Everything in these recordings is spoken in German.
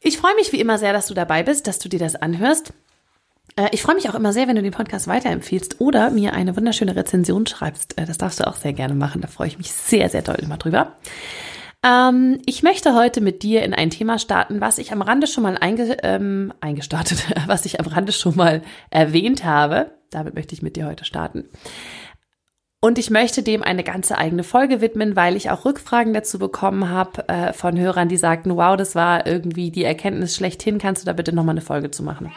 Ich freue mich wie immer sehr, dass du dabei bist, dass du dir das anhörst. Äh, ich freue mich auch immer sehr, wenn du den Podcast weiterempfiehlst oder mir eine wunderschöne Rezension schreibst. Äh, das darfst du auch sehr gerne machen. Da freue ich mich sehr, sehr doll immer drüber. Ähm, ich möchte heute mit dir in ein Thema starten, was ich am Rande schon mal einge ähm, eingestartet, was ich am Rande schon mal erwähnt habe. Damit möchte ich mit dir heute starten. Und ich möchte dem eine ganze eigene Folge widmen, weil ich auch Rückfragen dazu bekommen habe äh, von Hörern, die sagten, wow, das war irgendwie die Erkenntnis schlechthin, kannst du da bitte nochmal eine Folge zu machen?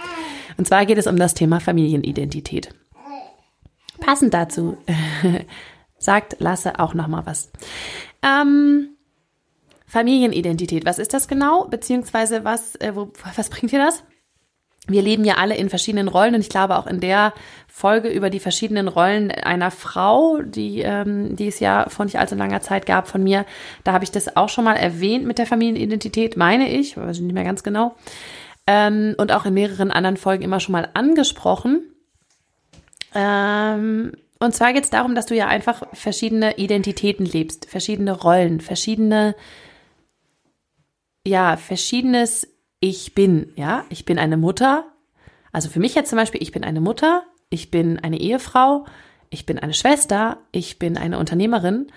Und zwar geht es um das Thema Familienidentität. Passend dazu sagt Lasse auch nochmal was. Ähm, Familienidentität, was ist das genau? Beziehungsweise was, äh, wo, was bringt dir das? Wir leben ja alle in verschiedenen Rollen und ich glaube auch in der Folge über die verschiedenen Rollen einer Frau, die, ähm, die es ja vor nicht allzu langer Zeit gab von mir, da habe ich das auch schon mal erwähnt mit der Familienidentität, meine ich, weiß ich nicht mehr ganz genau. Ähm, und auch in mehreren anderen Folgen immer schon mal angesprochen. Ähm, und zwar geht es darum, dass du ja einfach verschiedene Identitäten lebst, verschiedene Rollen, verschiedene, ja, verschiedenes ich bin, ja, ich bin eine Mutter. Also für mich jetzt zum Beispiel, ich bin eine Mutter, ich bin eine Ehefrau, ich bin eine Schwester, ich bin eine Unternehmerin.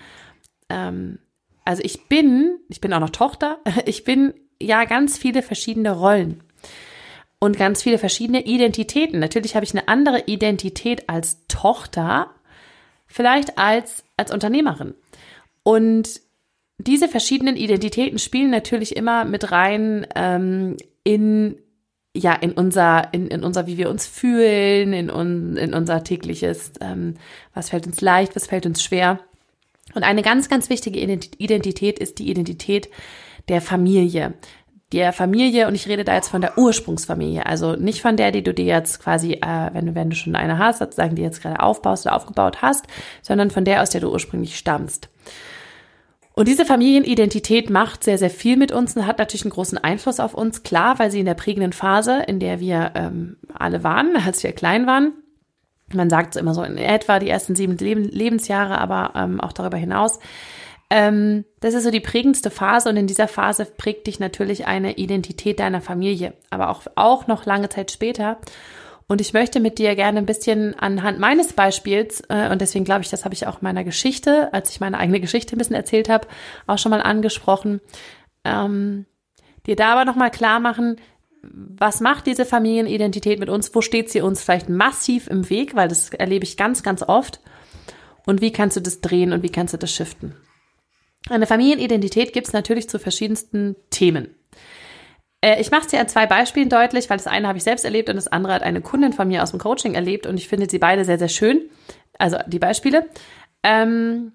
Ähm, also ich bin, ich bin auch noch Tochter, ich bin ja ganz viele verschiedene Rollen und ganz viele verschiedene Identitäten. Natürlich habe ich eine andere Identität als Tochter, vielleicht als, als Unternehmerin. Und diese verschiedenen Identitäten spielen natürlich immer mit rein ähm, in ja in unser in, in unser wie wir uns fühlen in, un, in unser tägliches ähm, was fällt uns leicht was fällt uns schwer und eine ganz ganz wichtige Identität ist die Identität der Familie der Familie und ich rede da jetzt von der Ursprungsfamilie, also nicht von der, die du dir jetzt quasi, äh, wenn du wenn du schon eine hast, sozusagen die jetzt gerade aufbaust oder aufgebaut hast, sondern von der, aus der du ursprünglich stammst. Und diese Familienidentität macht sehr, sehr viel mit uns und hat natürlich einen großen Einfluss auf uns. Klar, weil sie in der prägenden Phase, in der wir ähm, alle waren, als wir klein waren, man sagt so immer so in etwa die ersten sieben Lebensjahre, aber ähm, auch darüber hinaus. Ähm, das ist so die prägendste Phase und in dieser Phase prägt dich natürlich eine Identität deiner Familie, aber auch, auch noch lange Zeit später. Und ich möchte mit dir gerne ein bisschen anhand meines Beispiels, äh, und deswegen glaube ich, das habe ich auch meiner Geschichte, als ich meine eigene Geschichte ein bisschen erzählt habe, auch schon mal angesprochen, ähm, dir da aber nochmal klar machen, was macht diese Familienidentität mit uns? Wo steht sie uns vielleicht massiv im Weg? Weil das erlebe ich ganz, ganz oft. Und wie kannst du das drehen und wie kannst du das shiften? Eine Familienidentität gibt es natürlich zu verschiedensten Themen. Äh, ich mache es dir an zwei Beispielen deutlich, weil das eine habe ich selbst erlebt und das andere hat eine Kundin von mir aus dem Coaching erlebt und ich finde sie beide sehr, sehr schön. Also die Beispiele. Ähm,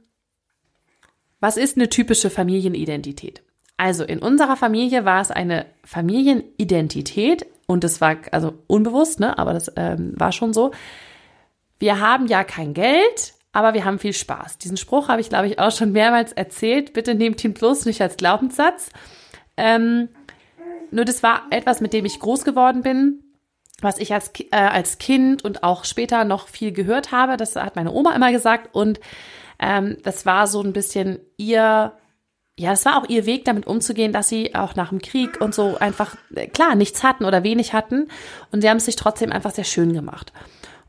was ist eine typische Familienidentität? Also in unserer Familie war es eine Familienidentität und das war also unbewusst, ne? aber das ähm, war schon so. Wir haben ja kein Geld, aber wir haben viel Spaß. Diesen Spruch habe ich, glaube ich, auch schon mehrmals erzählt. Bitte nehmt ihn bloß nicht als Glaubenssatz. Ähm, nur das war etwas, mit dem ich groß geworden bin, was ich als, äh, als Kind und auch später noch viel gehört habe. Das hat meine Oma immer gesagt. Und ähm, das war so ein bisschen ihr, ja, es war auch ihr Weg, damit umzugehen, dass sie auch nach dem Krieg und so einfach, äh, klar, nichts hatten oder wenig hatten. Und sie haben es sich trotzdem einfach sehr schön gemacht.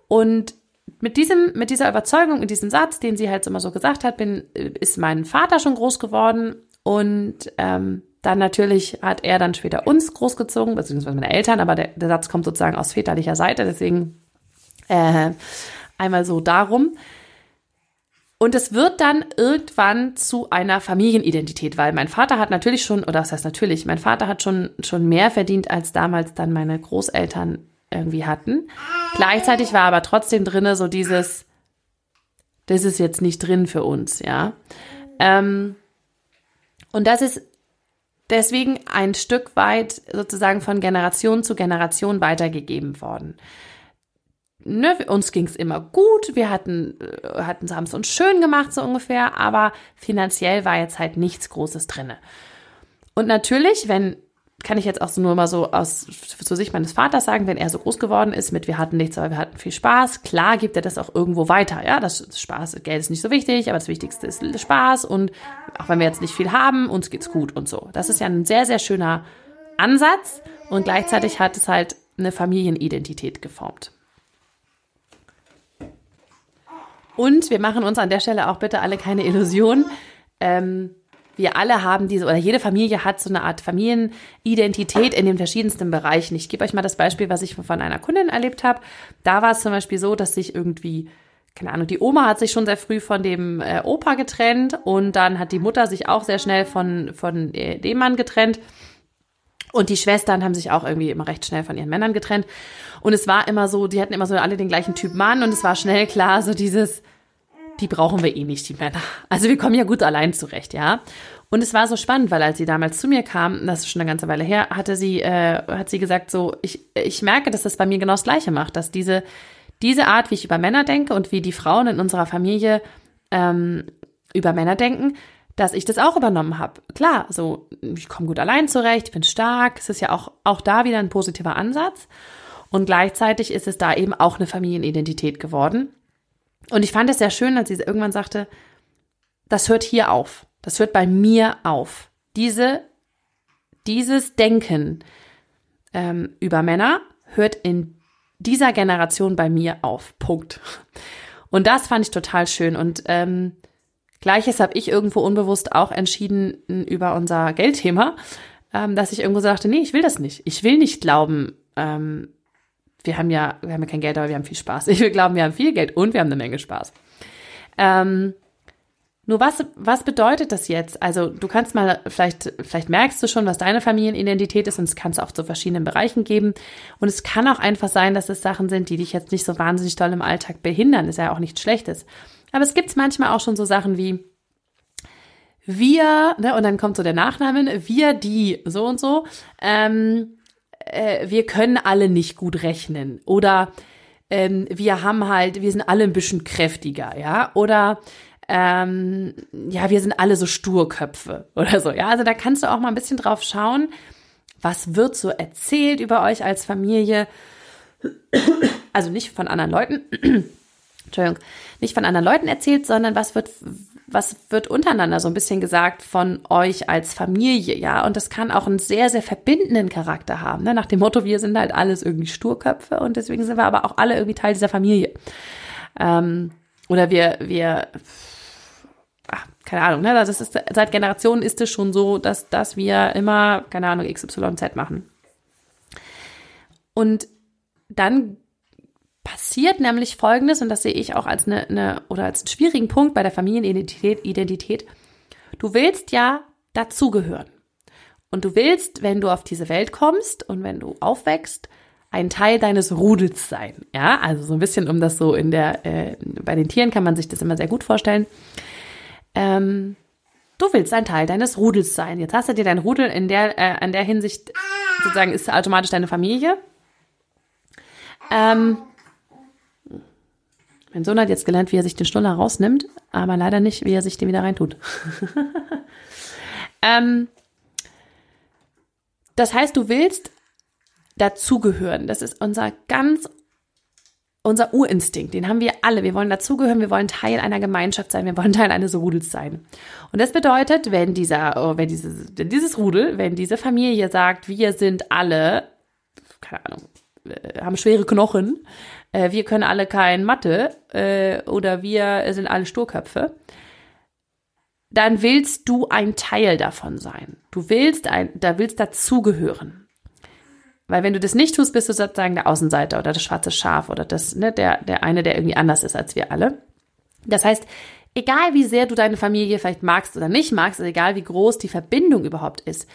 Und mit diesem, mit dieser Überzeugung, mit diesem Satz, den sie halt immer so gesagt hat, bin, äh, ist mein Vater schon groß geworden und ähm, dann natürlich hat er dann später uns großgezogen, beziehungsweise meine Eltern, aber der, der Satz kommt sozusagen aus väterlicher Seite, deswegen äh, einmal so darum. Und es wird dann irgendwann zu einer Familienidentität, weil mein Vater hat natürlich schon, oder was heißt natürlich, mein Vater hat schon, schon mehr verdient, als damals dann meine Großeltern irgendwie hatten. Gleichzeitig war aber trotzdem drinne so dieses, das ist jetzt nicht drin für uns, ja. Ähm, und das ist deswegen ein Stück weit sozusagen von Generation zu Generation weitergegeben worden. Ne, uns ging's immer gut, wir hatten, äh, hatten, haben es uns schön gemacht, so ungefähr, aber finanziell war jetzt halt nichts Großes drinne. Und natürlich, wenn kann ich jetzt auch nur mal so aus zur Sicht meines Vaters sagen, wenn er so groß geworden ist mit wir hatten nichts, aber wir hatten viel Spaß, klar gibt er das auch irgendwo weiter. Ja, das Spaß, Geld ist nicht so wichtig, aber das Wichtigste ist Spaß und auch wenn wir jetzt nicht viel haben, uns geht's gut und so. Das ist ja ein sehr, sehr schöner Ansatz und gleichzeitig hat es halt eine Familienidentität geformt. Und wir machen uns an der Stelle auch bitte alle keine Illusion. Ähm, wir alle haben diese, oder jede Familie hat so eine Art Familienidentität in den verschiedensten Bereichen. Ich gebe euch mal das Beispiel, was ich von einer Kundin erlebt habe. Da war es zum Beispiel so, dass sich irgendwie keine Ahnung, die Oma hat sich schon sehr früh von dem äh, Opa getrennt und dann hat die Mutter sich auch sehr schnell von, von äh, dem Mann getrennt. Und die Schwestern haben sich auch irgendwie immer recht schnell von ihren Männern getrennt. Und es war immer so, die hatten immer so alle den gleichen Typ Mann und es war schnell klar, so dieses, die brauchen wir eh nicht, die Männer. Also wir kommen ja gut allein zurecht, ja. Und es war so spannend, weil als sie damals zu mir kam, das ist schon eine ganze Weile her, hatte sie, äh, hat sie gesagt, so, ich, ich merke, dass das bei mir genau das Gleiche macht, dass diese, diese Art, wie ich über Männer denke und wie die Frauen in unserer Familie ähm, über Männer denken, dass ich das auch übernommen habe. Klar, so, ich komme gut allein zurecht, ich bin stark, es ist ja auch, auch da wieder ein positiver Ansatz. Und gleichzeitig ist es da eben auch eine Familienidentität geworden. Und ich fand es sehr schön, als sie irgendwann sagte, das hört hier auf. Das hört bei mir auf. Diese, dieses Denken ähm, über Männer hört in dieser Generation bei mir auf. Punkt. Und das fand ich total schön. Und ähm, gleiches habe ich irgendwo unbewusst auch entschieden über unser Geldthema, ähm, dass ich irgendwo sagte, nee, ich will das nicht. Ich will nicht glauben, ähm, wir haben ja, wir haben ja kein Geld, aber wir haben viel Spaß. Ich will glauben, wir haben viel Geld und wir haben eine Menge Spaß. Ähm, nur was, was bedeutet das jetzt? Also du kannst mal, vielleicht, vielleicht merkst du schon, was deine Familienidentität ist und es kann es auch zu verschiedenen Bereichen geben. Und es kann auch einfach sein, dass es Sachen sind, die dich jetzt nicht so wahnsinnig doll im Alltag behindern. Ist ja auch nichts Schlechtes. Aber es gibt manchmal auch schon so Sachen wie wir, ne, und dann kommt so der Nachname, wir, die, so und so. Ähm, äh, wir können alle nicht gut rechnen. Oder ähm, wir haben halt, wir sind alle ein bisschen kräftiger, ja, oder ähm, ja, wir sind alle so Sturköpfe oder so, ja, also da kannst du auch mal ein bisschen drauf schauen, was wird so erzählt über euch als Familie, also nicht von anderen Leuten, Entschuldigung, nicht von anderen Leuten erzählt, sondern was wird, was wird untereinander so ein bisschen gesagt von euch als Familie, ja? Und das kann auch einen sehr, sehr verbindenden Charakter haben, ne? Nach dem Motto, wir sind halt alles irgendwie Sturköpfe und deswegen sind wir aber auch alle irgendwie Teil dieser Familie. Ähm, oder wir, wir, ach, keine Ahnung, ne? Das ist, seit Generationen ist es schon so, dass, dass wir immer, keine Ahnung, XYZ machen. Und dann passiert nämlich Folgendes, und das sehe ich auch als eine, eine oder als einen schwierigen Punkt bei der Familienidentität. Identität. Du willst ja dazugehören. Und du willst, wenn du auf diese Welt kommst und wenn du aufwächst, ein Teil deines Rudels sein. Ja, also so ein bisschen um das so in der, äh, bei den Tieren kann man sich das immer sehr gut vorstellen. Ähm, du willst ein Teil deines Rudels sein. Jetzt hast du dir dein Rudel in der, äh, an der Hinsicht sozusagen ist automatisch deine Familie. Ähm, mein Sohn hat jetzt gelernt, wie er sich den Schnuller rausnimmt, aber leider nicht, wie er sich den wieder reintut. ähm, das heißt, du willst dazugehören. Das ist unser ganz, unser Urinstinkt. Den haben wir alle. Wir wollen dazugehören. Wir wollen Teil einer Gemeinschaft sein. Wir wollen Teil eines Rudels sein. Und das bedeutet, wenn dieser, oh, wenn dieses, dieses Rudel, wenn diese Familie sagt, wir sind alle, keine Ahnung, äh, haben schwere Knochen, äh, wir können alle kein Mathe äh, oder wir sind alle Sturköpfe, dann willst du ein Teil davon sein. Du willst ein, da willst dazugehören. Weil wenn du das nicht tust, bist du sozusagen der Außenseiter oder das schwarze Schaf oder das, ne, der, der eine, der irgendwie anders ist als wir alle. Das heißt, egal wie sehr du deine Familie vielleicht magst oder nicht magst, egal wie groß die Verbindung überhaupt ist,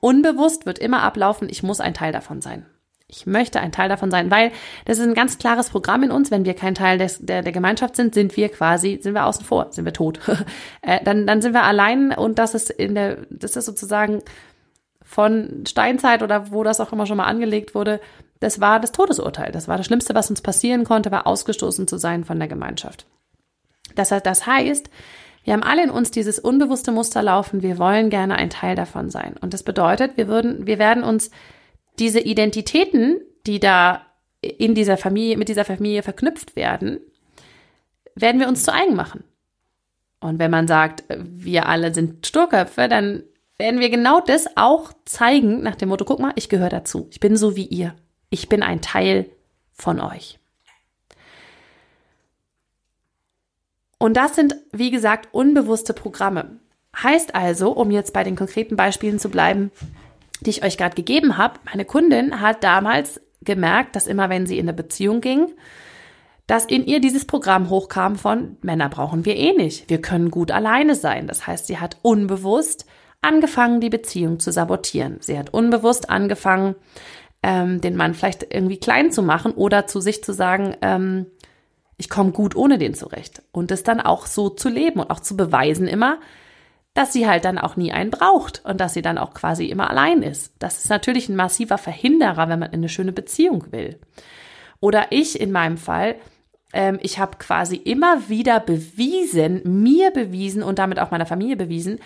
unbewusst wird immer ablaufen, ich muss ein Teil davon sein. Ich möchte ein Teil davon sein, weil das ist ein ganz klares Programm in uns. Wenn wir kein Teil des, der, der Gemeinschaft sind, sind wir quasi, sind wir außen vor, sind wir tot. äh, dann, dann sind wir allein und das ist in der, das ist sozusagen von Steinzeit oder wo das auch immer schon mal angelegt wurde, das war das Todesurteil. Das war das Schlimmste, was uns passieren konnte, war ausgestoßen zu sein von der Gemeinschaft. Das, das heißt, wir haben alle in uns dieses unbewusste Muster laufen. Wir wollen gerne ein Teil davon sein. Und das bedeutet, wir würden, wir werden uns diese Identitäten, die da in dieser Familie, mit dieser Familie verknüpft werden, werden wir uns zu eigen machen. Und wenn man sagt, wir alle sind Sturköpfe, dann werden wir genau das auch zeigen nach dem Motto, guck mal, ich gehöre dazu. Ich bin so wie ihr. Ich bin ein Teil von euch. Und das sind, wie gesagt, unbewusste Programme. Heißt also, um jetzt bei den konkreten Beispielen zu bleiben, die ich euch gerade gegeben habe, meine Kundin hat damals gemerkt, dass immer wenn sie in eine Beziehung ging, dass in ihr dieses Programm hochkam von Männer brauchen wir eh nicht. Wir können gut alleine sein. Das heißt, sie hat unbewusst angefangen, die Beziehung zu sabotieren. Sie hat unbewusst angefangen, ähm, den Mann vielleicht irgendwie klein zu machen oder zu sich zu sagen, ähm, ich komme gut ohne den zurecht. Und es dann auch so zu leben und auch zu beweisen immer, dass sie halt dann auch nie einen braucht und dass sie dann auch quasi immer allein ist. Das ist natürlich ein massiver Verhinderer, wenn man in eine schöne Beziehung will. Oder ich in meinem Fall, ähm, ich habe quasi immer wieder bewiesen, mir bewiesen und damit auch meiner Familie bewiesen,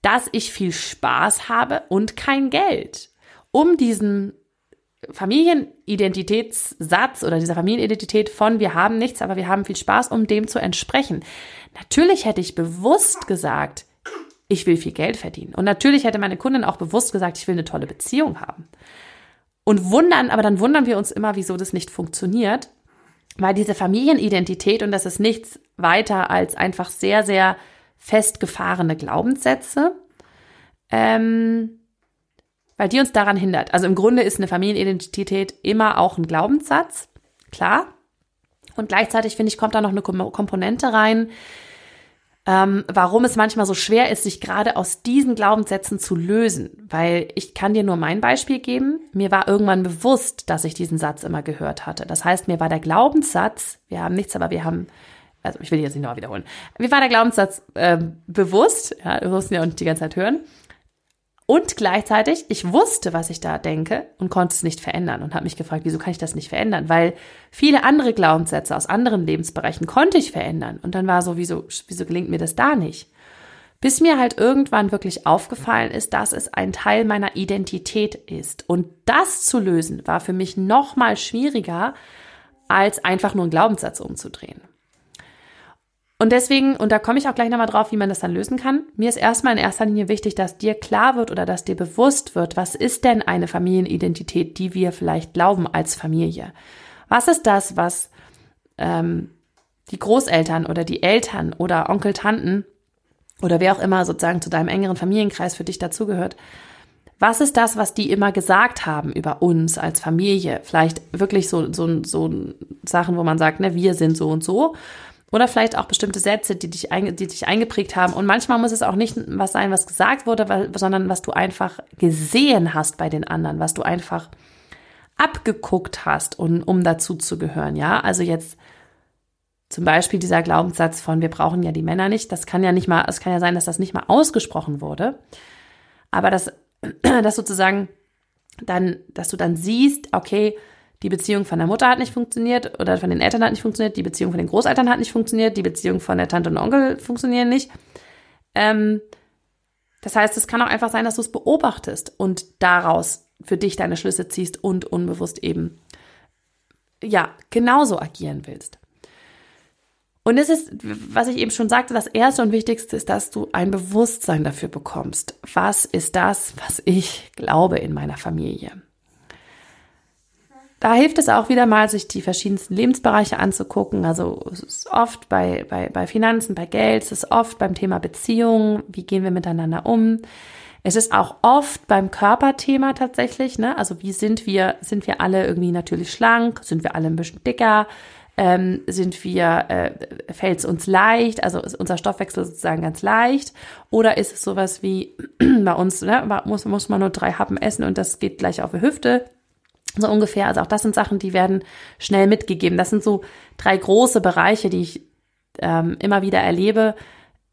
dass ich viel Spaß habe und kein Geld. Um diesen Familienidentitätssatz oder dieser Familienidentität von wir haben nichts, aber wir haben viel Spaß, um dem zu entsprechen. Natürlich hätte ich bewusst gesagt, ich will viel Geld verdienen. Und natürlich hätte meine Kundin auch bewusst gesagt, ich will eine tolle Beziehung haben. Und wundern, aber dann wundern wir uns immer, wieso das nicht funktioniert, weil diese Familienidentität, und das ist nichts weiter als einfach sehr, sehr festgefahrene Glaubenssätze, ähm, weil die uns daran hindert. Also im Grunde ist eine Familienidentität immer auch ein Glaubenssatz, klar. Und gleichzeitig finde ich, kommt da noch eine Komponente rein, ähm, warum es manchmal so schwer ist, sich gerade aus diesen Glaubenssätzen zu lösen. Weil ich kann dir nur mein Beispiel geben. Mir war irgendwann bewusst, dass ich diesen Satz immer gehört hatte. Das heißt, mir war der Glaubenssatz, wir haben nichts, aber wir haben also ich will jetzt nicht noch wiederholen. Mir war der Glaubenssatz äh, bewusst, ja, wir mussten ja nicht die ganze Zeit hören, und gleichzeitig, ich wusste, was ich da denke und konnte es nicht verändern und habe mich gefragt, wieso kann ich das nicht verändern? Weil viele andere Glaubenssätze aus anderen Lebensbereichen konnte ich verändern. Und dann war so, wieso, wieso gelingt mir das da nicht? Bis mir halt irgendwann wirklich aufgefallen ist, dass es ein Teil meiner Identität ist. Und das zu lösen war für mich noch mal schwieriger, als einfach nur einen Glaubenssatz umzudrehen. Und deswegen, und da komme ich auch gleich nochmal drauf, wie man das dann lösen kann. Mir ist erstmal in erster Linie wichtig, dass dir klar wird oder dass dir bewusst wird, was ist denn eine Familienidentität, die wir vielleicht glauben als Familie? Was ist das, was ähm, die Großeltern oder die Eltern oder Onkel, Tanten oder wer auch immer sozusagen zu deinem engeren Familienkreis für dich dazugehört, was ist das, was die immer gesagt haben über uns als Familie? Vielleicht wirklich so, so, so Sachen, wo man sagt, ne, wir sind so und so. Oder vielleicht auch bestimmte Sätze, die dich, die dich eingeprägt haben. Und manchmal muss es auch nicht was sein, was gesagt wurde, sondern was du einfach gesehen hast bei den anderen, was du einfach abgeguckt hast, um, um dazu zu gehören. Ja, also jetzt zum Beispiel dieser Glaubenssatz von wir brauchen ja die Männer nicht. Das kann ja nicht mal, es kann ja sein, dass das nicht mal ausgesprochen wurde. Aber dass, dass sozusagen dann, dass du dann siehst, okay, die Beziehung von der Mutter hat nicht funktioniert oder von den Eltern hat nicht funktioniert, die Beziehung von den Großeltern hat nicht funktioniert, die Beziehung von der Tante und Onkel funktionieren nicht. Ähm, das heißt, es kann auch einfach sein, dass du es beobachtest und daraus für dich deine Schlüsse ziehst und unbewusst eben, ja, genauso agieren willst. Und es ist, was ich eben schon sagte, das erste und wichtigste ist, dass du ein Bewusstsein dafür bekommst. Was ist das, was ich glaube in meiner Familie? Da hilft es auch wieder mal, sich die verschiedensten Lebensbereiche anzugucken. Also es ist oft bei, bei, bei Finanzen, bei Geld, es ist oft beim Thema Beziehungen, wie gehen wir miteinander um. Es ist auch oft beim Körperthema tatsächlich, ne? Also wie sind wir, sind wir alle irgendwie natürlich schlank, sind wir alle ein bisschen dicker, ähm, sind wir, äh, fällt es uns leicht, also ist unser Stoffwechsel sozusagen ganz leicht, oder ist es sowas wie bei uns, ne, muss, muss man nur drei Happen essen und das geht gleich auf die Hüfte, so ungefähr. Also auch das sind Sachen, die werden schnell mitgegeben. Das sind so drei große Bereiche, die ich ähm, immer wieder erlebe,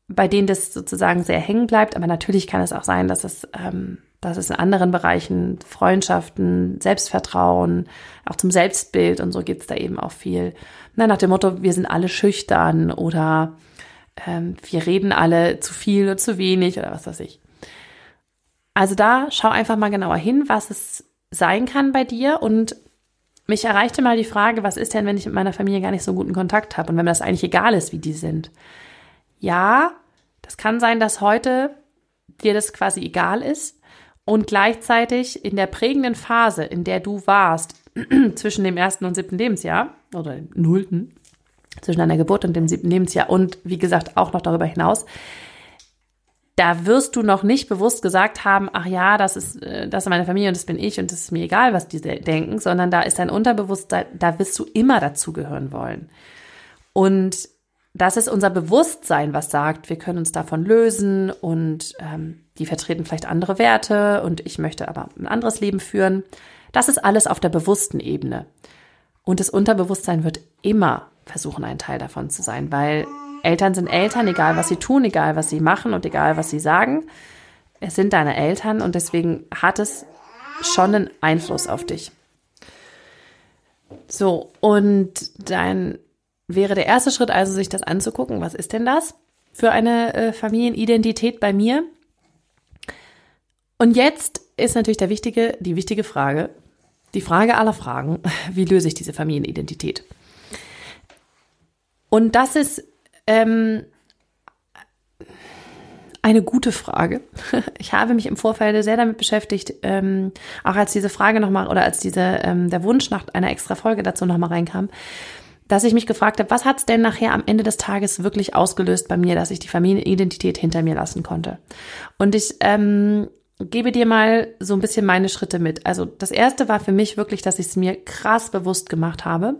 bei denen das sozusagen sehr hängen bleibt. Aber natürlich kann es auch sein, dass es, ähm, Das ist in anderen Bereichen, Freundschaften, Selbstvertrauen, auch zum Selbstbild und so geht's da eben auch viel. Na, nach dem Motto, wir sind alle schüchtern oder ähm, wir reden alle zu viel oder zu wenig oder was weiß ich. Also da schau einfach mal genauer hin, was es sein kann bei dir. Und mich erreichte mal die Frage, was ist denn, wenn ich mit meiner Familie gar nicht so guten Kontakt habe? Und wenn mir das eigentlich egal ist, wie die sind. Ja, das kann sein, dass heute dir das quasi egal ist. Und gleichzeitig in der prägenden Phase, in der du warst, zwischen dem ersten und siebten Lebensjahr oder dem nullten, zwischen deiner Geburt und dem siebten Lebensjahr und wie gesagt auch noch darüber hinaus, da wirst du noch nicht bewusst gesagt haben, ach ja, das ist, äh, das ist meine Familie und das bin ich und das ist mir egal, was die denken, sondern da ist dein Unterbewusstsein, da wirst du immer dazugehören wollen. Und das ist unser Bewusstsein, was sagt, wir können uns davon lösen und ähm, die vertreten vielleicht andere Werte und ich möchte aber ein anderes Leben führen. Das ist alles auf der bewussten Ebene. Und das Unterbewusstsein wird immer versuchen, ein Teil davon zu sein, weil Eltern sind Eltern, egal was sie tun, egal was sie machen und egal was sie sagen. Es sind deine Eltern und deswegen hat es schon einen Einfluss auf dich. So, und dann wäre der erste Schritt also, sich das anzugucken. Was ist denn das für eine äh, Familienidentität bei mir? Und jetzt ist natürlich der wichtige, die wichtige Frage, die Frage aller Fragen, wie löse ich diese Familienidentität? Und das ist ähm, eine gute Frage. Ich habe mich im Vorfeld sehr damit beschäftigt, ähm, auch als diese Frage nochmal oder als diese, ähm, der Wunsch nach einer extra Folge dazu nochmal reinkam, dass ich mich gefragt habe, was hat es denn nachher am Ende des Tages wirklich ausgelöst bei mir, dass ich die Familienidentität hinter mir lassen konnte. Und ich ähm, gebe dir mal so ein bisschen meine Schritte mit. Also das erste war für mich wirklich, dass ich es mir krass bewusst gemacht habe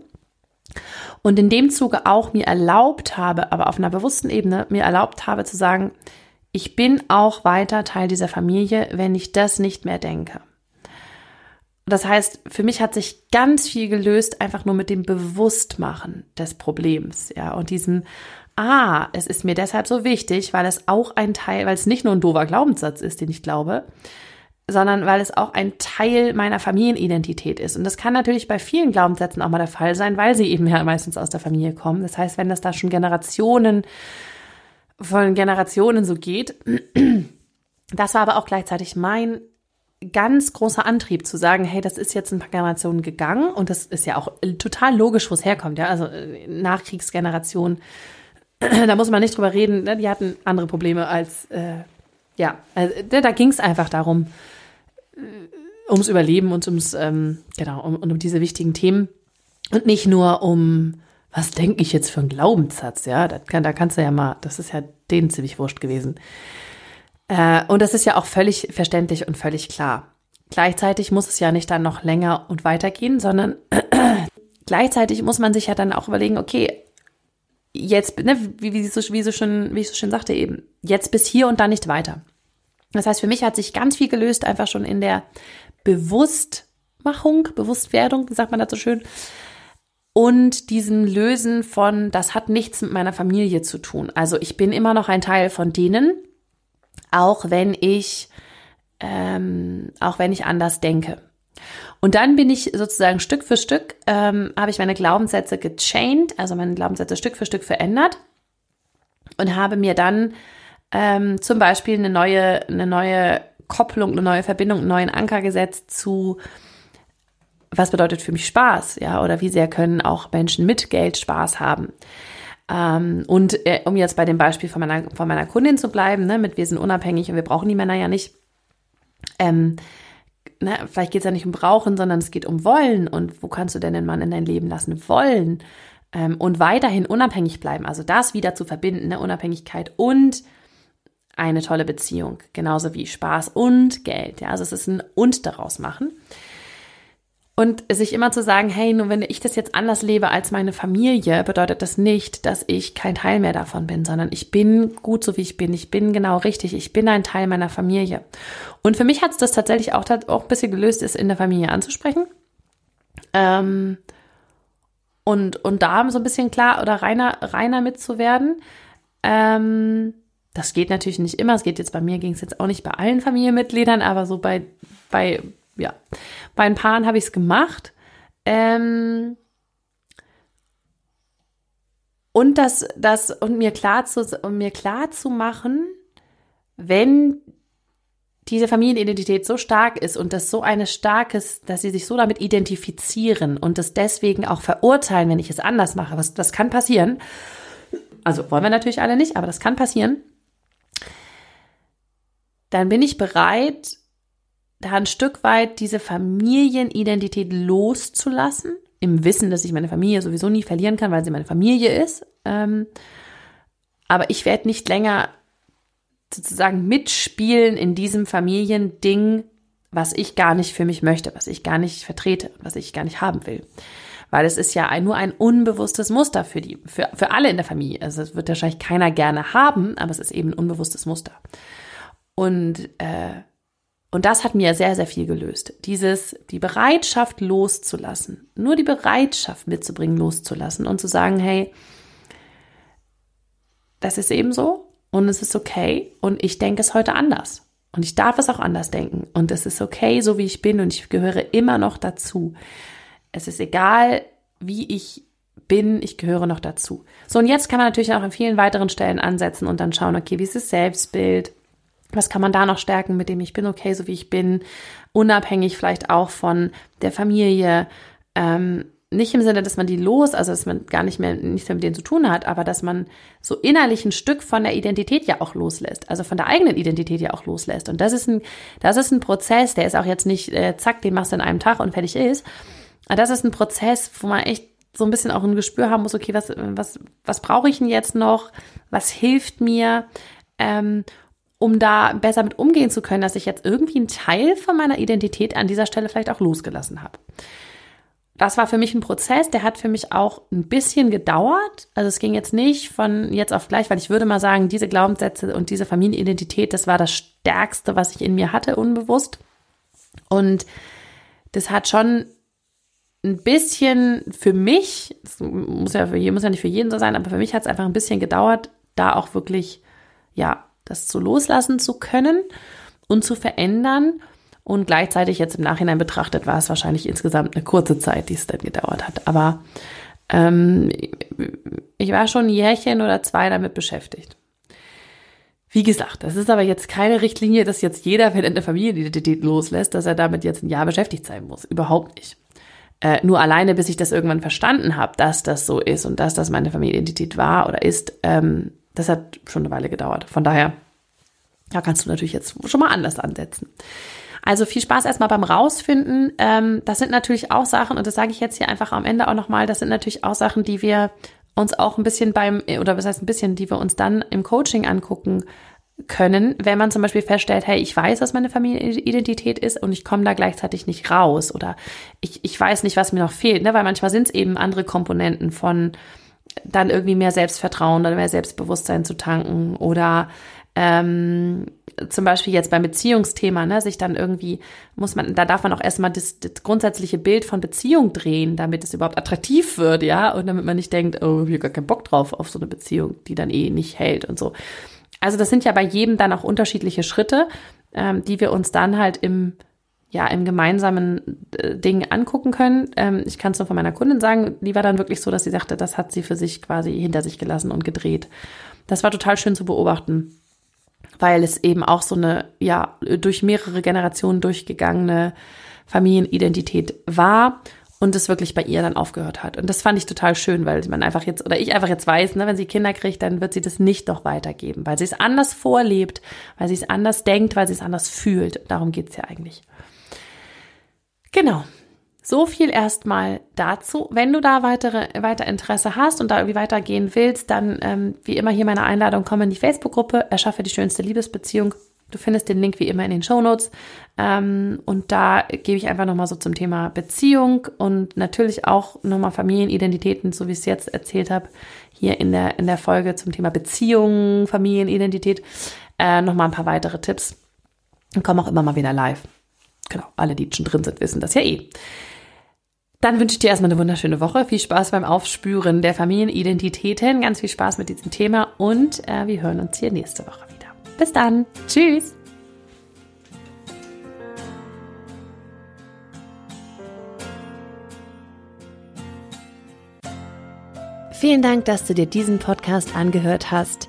und in dem Zuge auch mir erlaubt habe, aber auf einer bewussten Ebene mir erlaubt habe zu sagen, ich bin auch weiter Teil dieser Familie, wenn ich das nicht mehr denke. Das heißt, für mich hat sich ganz viel gelöst, einfach nur mit dem Bewusstmachen des Problems, ja, und diesem, ah, es ist mir deshalb so wichtig, weil es auch ein Teil, weil es nicht nur ein doofer Glaubenssatz ist, den ich glaube, sondern weil es auch ein Teil meiner Familienidentität ist. Und das kann natürlich bei vielen Glaubenssätzen auch mal der Fall sein, weil sie eben ja meistens aus der Familie kommen. Das heißt, wenn das da schon Generationen von Generationen so geht, das war aber auch gleichzeitig mein ganz großer Antrieb zu sagen, hey, das ist jetzt ein paar Generationen gegangen und das ist ja auch total logisch, wo es herkommt, ja, also äh, Nachkriegsgeneration, da muss man nicht drüber reden, ne? die hatten andere Probleme als, äh, ja, also, da ging es einfach darum, ums Überleben und ums, ähm, genau, um, um diese wichtigen Themen. Und nicht nur um, was denke ich jetzt für einen Glaubenssatz, ja, das kann, da kannst du ja mal, das ist ja denen ziemlich wurscht gewesen. Äh, und das ist ja auch völlig verständlich und völlig klar. Gleichzeitig muss es ja nicht dann noch länger und weitergehen, sondern gleichzeitig muss man sich ja dann auch überlegen, okay, jetzt, ne, wie, wie, so, wie, so schon, wie ich so schön sagte eben, jetzt bis hier und dann nicht weiter. Das heißt, für mich hat sich ganz viel gelöst, einfach schon in der Bewusstmachung, Bewusstwerdung, wie sagt man das so schön, und diesem Lösen von, das hat nichts mit meiner Familie zu tun. Also ich bin immer noch ein Teil von denen, auch wenn ich, ähm, auch wenn ich anders denke. Und dann bin ich sozusagen Stück für Stück, ähm, habe ich meine Glaubenssätze gechained, also meine Glaubenssätze Stück für Stück verändert und habe mir dann ähm, zum Beispiel eine neue, eine neue Kopplung, eine neue Verbindung, einen neuen Anker gesetzt zu, was bedeutet für mich Spaß, ja, oder wie sehr können auch Menschen mit Geld Spaß haben. Ähm, und äh, um jetzt bei dem Beispiel von meiner, von meiner Kundin zu bleiben, ne, mit wir sind unabhängig und wir brauchen die Männer ja nicht. Ähm, ne, vielleicht geht es ja nicht um Brauchen, sondern es geht um Wollen. Und wo kannst du denn den Mann in dein Leben lassen? Wollen. Ähm, und weiterhin unabhängig bleiben. Also das wieder zu verbinden, ne, Unabhängigkeit und eine tolle Beziehung, genauso wie Spaß und Geld. Ja, also es ist ein und daraus machen. Und sich immer zu sagen, hey, nur wenn ich das jetzt anders lebe als meine Familie, bedeutet das nicht, dass ich kein Teil mehr davon bin, sondern ich bin gut so wie ich bin. Ich bin genau richtig. Ich bin ein Teil meiner Familie. Und für mich hat es das tatsächlich auch, auch ein bisschen gelöst, es in der Familie anzusprechen. Ähm, und, und da so ein bisschen klar oder reiner, reiner mitzuwerden. Ähm, Das geht natürlich nicht immer. Es geht jetzt bei mir, ging es jetzt auch nicht bei allen Familienmitgliedern, aber so bei, bei, ja, bei ein Paaren habe ich es gemacht. Ähm, und das, das, und mir klar zu, und mir klar zu machen, wenn diese Familienidentität so stark ist und das so eine starkes, dass sie sich so damit identifizieren und das deswegen auch verurteilen, wenn ich es anders mache, was das kann passieren. Also wollen wir natürlich alle nicht, aber das kann passieren. Dann bin ich bereit, da ein Stück weit diese Familienidentität loszulassen, im Wissen, dass ich meine Familie sowieso nie verlieren kann, weil sie meine Familie ist. Ähm, aber ich werde nicht länger sozusagen mitspielen in diesem Familiending, was ich gar nicht für mich möchte, was ich gar nicht vertrete, was ich gar nicht haben will. Weil es ist ja ein, nur ein unbewusstes Muster für die, für, für alle in der Familie. Also es wird wahrscheinlich keiner gerne haben, aber es ist eben ein unbewusstes Muster. Und, äh, und das hat mir sehr, sehr viel gelöst. Dieses, die Bereitschaft loszulassen, nur die Bereitschaft mitzubringen, loszulassen und zu sagen, hey, das ist eben so und es ist okay und ich denke es heute anders. Und ich darf es auch anders denken. Und es ist okay, so wie ich bin und ich gehöre immer noch dazu. Es ist egal, wie ich bin, ich gehöre noch dazu. So, und jetzt kann man natürlich auch an vielen weiteren Stellen ansetzen und dann schauen, okay, wie ist das Selbstbild? Was kann man da noch stärken, mit dem ich bin okay, so wie ich bin, unabhängig vielleicht auch von der Familie, ähm, nicht im Sinne, dass man die los, also dass man gar nicht mehr nichts mehr mit denen zu tun hat, aber dass man so innerlich ein Stück von der Identität ja auch loslässt, also von der eigenen Identität ja auch loslässt. Und das ist ein, das ist ein Prozess, der ist auch jetzt nicht, äh, zack, den machst du in einem Tag und fertig ist. Aber das ist ein Prozess, wo man echt so ein bisschen auch ein Gespür haben muss, okay, was, was, was brauche ich denn jetzt noch? Was hilft mir? Ähm, um da besser mit umgehen zu können, dass ich jetzt irgendwie einen Teil von meiner Identität an dieser Stelle vielleicht auch losgelassen habe das war für mich ein Prozess, der hat für mich auch ein bisschen gedauert. Also es ging jetzt nicht von jetzt auf gleich, weil ich würde mal sagen, diese Glaubenssätze und diese Familienidentität, das war das Stärkste, was ich in mir hatte, unbewusst. Und das hat schon ein bisschen für mich, das muss ja, für, muss ja nicht für jeden so sein, aber für mich hat es einfach ein bisschen gedauert, da auch wirklich, ja, das zu loslassen zu können und zu verändern und gleichzeitig jetzt im Nachhinein betrachtet war es wahrscheinlich insgesamt eine kurze Zeit, die es dann gedauert hat. Aber ähm, ich war schon ein Jährchen oder zwei damit beschäftigt. Wie gesagt, das ist aber jetzt keine Richtlinie, dass jetzt jeder, wenn er eine Familienidentität loslässt, dass er damit jetzt ein Jahr beschäftigt sein muss. Überhaupt nicht. Äh, nur alleine, bis ich das irgendwann verstanden habe, dass das so ist und dass das meine Familienidentität war oder ist, ähm, das hat schon eine Weile gedauert. Von daher, da kannst du natürlich jetzt schon mal anders ansetzen. Also viel Spaß erstmal beim Rausfinden. Ähm, das sind natürlich auch Sachen, und das sage ich jetzt hier einfach am Ende auch nochmal, das sind natürlich auch Sachen, die wir uns auch ein bisschen beim, oder was heißt ein bisschen, die wir uns dann im Coaching angucken können, wenn man zum Beispiel feststellt, hey, ich weiß, was meine Familienidentität ist und ich komme da gleichzeitig nicht raus oder ich, ich weiß nicht, was mir noch fehlt, ne? weil manchmal sind es eben andere Komponenten von dann irgendwie mehr Selbstvertrauen oder mehr Selbstbewusstsein zu tanken oder ähm, zum Beispiel jetzt beim Beziehungsthema, ne, sich dann irgendwie, muss man, da darf man auch erstmal das, das grundsätzliche Bild von Beziehung drehen, damit es überhaupt attraktiv wird, ja, und damit man nicht denkt, oh, ich habe gar keinen Bock drauf auf so eine Beziehung, die dann eh nicht hält und so. Also das sind ja bei jedem dann auch unterschiedliche Schritte, ähm, die wir uns dann halt im ja, im gemeinsamen äh, Ding angucken können. Ähm, ich kann es nur von meiner Kundin sagen, die war dann wirklich so, dass sie sagte, das hat sie für sich quasi hinter sich gelassen und gedreht. Das war total schön zu beobachten weil es eben auch so eine, ja, durch mehrere Generationen durchgegangene Familienidentität war und es wirklich bei ihr dann aufgehört hat. Und das fand ich total schön, weil man einfach jetzt, oder ich einfach jetzt weiß, ne, wenn sie Kinder kriegt, dann wird sie das nicht noch weitergeben, weil sie es anders vorlebt, weil sie es anders denkt, weil sie es anders fühlt. Darum geht's ja eigentlich. Genau. So viel erstmal dazu. Wenn du da weitere, weiter Interesse hast und da irgendwie weitergehen willst, dann ähm, wie immer hier meine Einladung, komm in die Facebook-Gruppe, erschaffe die schönste Liebesbeziehung. Du findest den Link wie immer in den Shownotes. Ähm, und da gebe ich einfach nochmal so zum Thema Beziehung und natürlich auch nochmal Familienidentitäten, so wie ich es jetzt erzählt habe, hier in der, in der Folge zum Thema Beziehung, Familienidentität, äh, nochmal ein paar weitere Tipps. Und komme auch immer mal wieder live. Genau, alle, die schon drin sind, wissen das ja eh. Dann wünsche ich dir erstmal eine wunderschöne Woche. Viel Spaß beim Aufspüren der Familienidentitäten. Ganz viel Spaß mit diesem Thema und äh, wir hören uns hier nächste Woche wieder. Bis dann. Tschüss. Vielen Dank, dass du dir diesen Podcast angehört hast.